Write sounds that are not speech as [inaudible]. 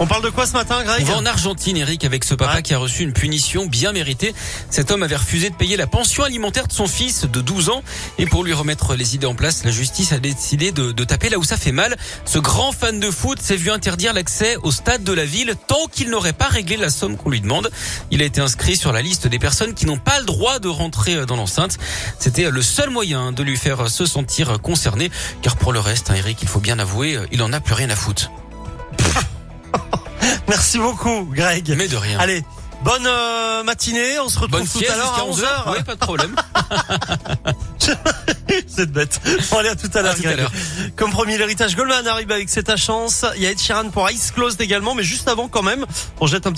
On parle de quoi ce matin, Greg On va en Argentine, Eric, avec ce papa Ouais. qui a reçu une punition bien méritée. Cet homme avait refusé de payer la pension alimentaire de son fils de 12 ans. Et pour lui remettre les idées en place, la justice a décidé de, de taper là où ça fait mal. Ce grand fan de foot s'est vu interdire l'accès au stade de la ville tant qu'il n'aurait pas réglé la somme qu'on lui demande. Il a été inscrit sur la liste des personnes qui n'ont pas le droit de rentrer dans l'enceinte. C'était le seul moyen de lui faire se sentir concerné. Car pour le reste, hein, Eric, il faut bien avouer, il en a plus rien à foutre. Merci beaucoup, Greg. Mais de rien. Allez, bonne euh, matinée. On se retrouve Bonne tout à l'heure à jusqu'à 11h. Oui, pas de problème. [laughs] C'est bête. Bon, allez, à tout à l'heure, tout à Greg. l'heure. Comme promis, l'héritage Goldman arrive avec C'est ta chance. Il y a Ed Sheeran pour Ice Closed également, mais juste avant quand même, on jette un petit